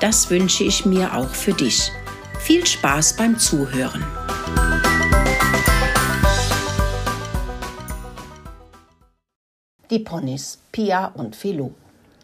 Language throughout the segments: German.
Das wünsche ich mir auch für dich. Viel Spaß beim Zuhören. Die Ponys Pia und Filou.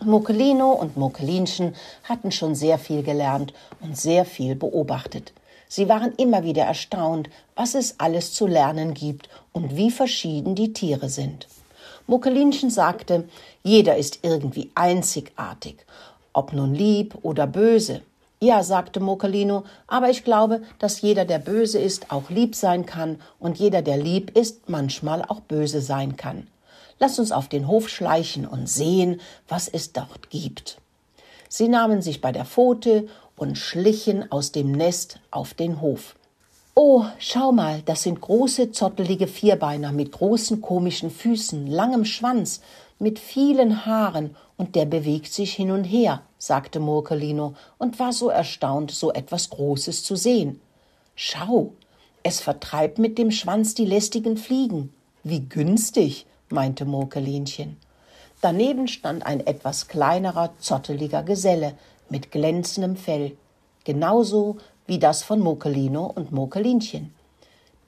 Mokelino und Mokelinchen hatten schon sehr viel gelernt und sehr viel beobachtet. Sie waren immer wieder erstaunt, was es alles zu lernen gibt und wie verschieden die Tiere sind. Mokelinchen sagte, jeder ist irgendwie einzigartig, ob nun lieb oder böse. Ja, sagte Mokelino, aber ich glaube, dass jeder, der böse ist, auch lieb sein kann und jeder, der lieb ist, manchmal auch böse sein kann. Lass uns auf den Hof schleichen und sehen, was es dort gibt. Sie nahmen sich bei der Pfote und schlichen aus dem Nest auf den Hof. Oh, schau mal, das sind große, zottelige Vierbeiner mit großen, komischen Füßen, langem Schwanz, mit vielen Haaren, und der bewegt sich hin und her, sagte Murkelino und war so erstaunt, so etwas Großes zu sehen. Schau, es vertreibt mit dem Schwanz die lästigen Fliegen. Wie günstig, meinte Murkelinchen. Daneben stand ein etwas kleinerer, zotteliger Geselle mit glänzendem Fell, genauso wie das von Mokelino und Mokelinchen.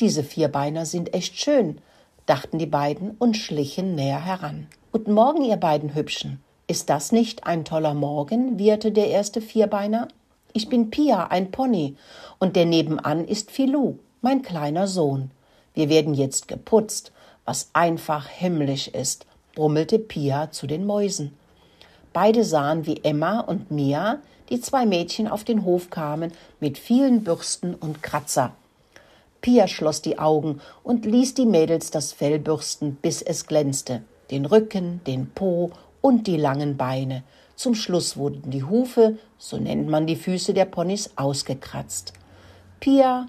Diese Vierbeiner sind echt schön, dachten die beiden und schlichen näher heran. Guten Morgen, ihr beiden Hübschen. Ist das nicht ein toller Morgen? wieherte der erste Vierbeiner. Ich bin Pia, ein Pony, und der nebenan ist Filou, mein kleiner Sohn. Wir werden jetzt geputzt was einfach himmlisch ist, brummelte Pia zu den Mäusen. Beide sahen, wie Emma und Mia, die zwei Mädchen, auf den Hof kamen mit vielen Bürsten und Kratzer. Pia schloss die Augen und ließ die Mädels das Fell bürsten, bis es glänzte, den Rücken, den Po und die langen Beine. Zum Schluss wurden die Hufe, so nennt man die Füße der Ponys, ausgekratzt. Pia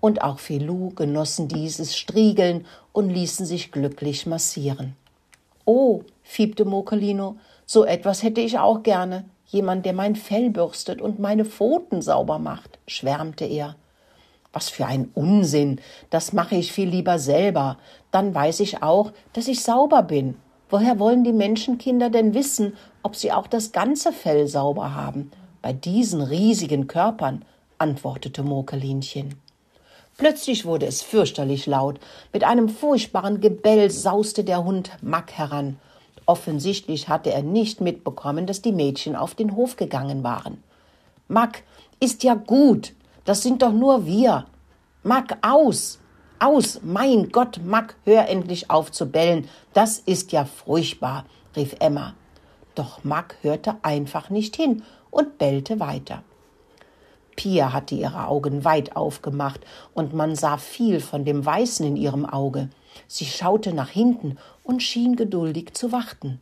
und auch Filou genossen dieses Striegeln und ließen sich glücklich massieren. Oh, fiebte Mokelino, so etwas hätte ich auch gerne. Jemand, der mein Fell bürstet und meine Pfoten sauber macht, schwärmte er. Was für ein Unsinn, das mache ich viel lieber selber. Dann weiß ich auch, dass ich sauber bin. Woher wollen die Menschenkinder denn wissen, ob sie auch das ganze Fell sauber haben? Bei diesen riesigen Körpern, antwortete Mokelinchen. Plötzlich wurde es fürchterlich laut. Mit einem furchtbaren Gebell sauste der Hund Mack heran. Offensichtlich hatte er nicht mitbekommen, dass die Mädchen auf den Hof gegangen waren. Mack, ist ja gut. Das sind doch nur wir. Mack, aus! Aus! Mein Gott, Mack, hör endlich auf zu bellen. Das ist ja furchtbar, rief Emma. Doch Mack hörte einfach nicht hin und bellte weiter. Pia hatte ihre Augen weit aufgemacht, und man sah viel von dem Weißen in ihrem Auge. Sie schaute nach hinten und schien geduldig zu warten.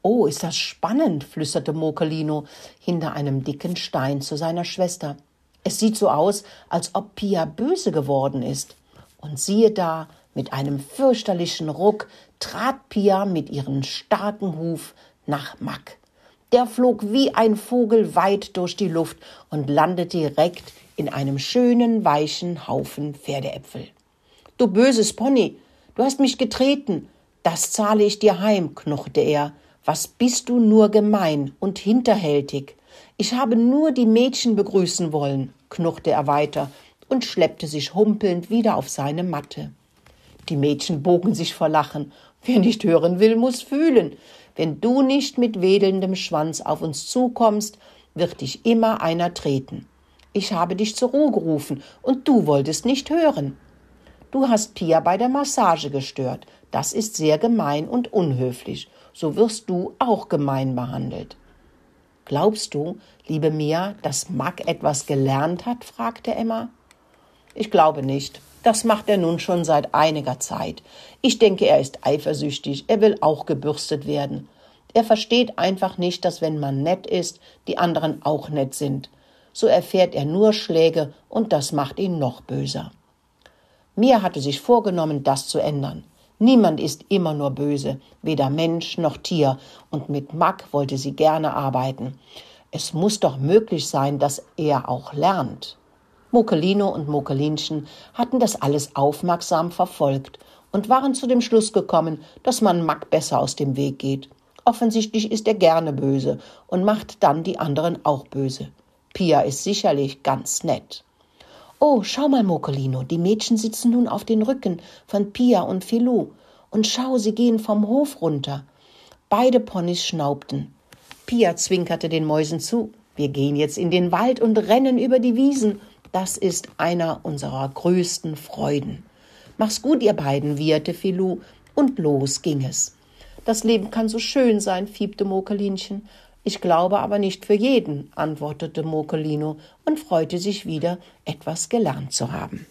Oh, ist das spannend, flüsterte Mokelino hinter einem dicken Stein zu seiner Schwester. Es sieht so aus, als ob Pia böse geworden ist. Und siehe da, mit einem fürchterlichen Ruck trat Pia mit ihrem starken Huf nach Mack. Der flog wie ein Vogel weit durch die Luft und landete direkt in einem schönen, weichen Haufen Pferdeäpfel. Du böses Pony, du hast mich getreten. Das zahle ich dir heim, knurrte er. Was bist du nur gemein und hinterhältig? Ich habe nur die Mädchen begrüßen wollen, knurrte er weiter und schleppte sich humpelnd wieder auf seine Matte. Die Mädchen bogen sich vor Lachen. Wer nicht hören will, muss fühlen. Wenn du nicht mit wedelndem Schwanz auf uns zukommst, wird dich immer einer treten. Ich habe dich zur Ruhe gerufen, und du wolltest nicht hören. Du hast Pia bei der Massage gestört. Das ist sehr gemein und unhöflich. So wirst du auch gemein behandelt. Glaubst du, liebe Mia, dass Mack etwas gelernt hat? fragte Emma. Ich glaube nicht. Das macht er nun schon seit einiger Zeit. Ich denke, er ist eifersüchtig, er will auch gebürstet werden. Er versteht einfach nicht, dass wenn man nett ist, die anderen auch nett sind. so erfährt er nur Schläge und das macht ihn noch böser. Mia hatte sich vorgenommen, das zu ändern. Niemand ist immer nur böse, weder Mensch noch Tier, und mit Mack wollte sie gerne arbeiten. Es muss doch möglich sein, dass er auch lernt. Mokelino und Mokelinchen hatten das alles aufmerksam verfolgt und waren zu dem Schluss gekommen, dass man Mack besser aus dem Weg geht. Offensichtlich ist er gerne böse und macht dann die anderen auch böse. Pia ist sicherlich ganz nett. Oh, schau mal, Mokolino, die Mädchen sitzen nun auf den Rücken von Pia und Filou. Und schau, sie gehen vom Hof runter. Beide Ponys schnaubten. Pia zwinkerte den Mäusen zu. Wir gehen jetzt in den Wald und rennen über die Wiesen. Das ist einer unserer größten Freuden. Mach's gut, ihr beiden, wieherte Filou, und los ging es. Das Leben kann so schön sein, fiebte Mokelinchen. Ich glaube aber nicht für jeden, antwortete Mokelino und freute sich wieder, etwas gelernt zu haben.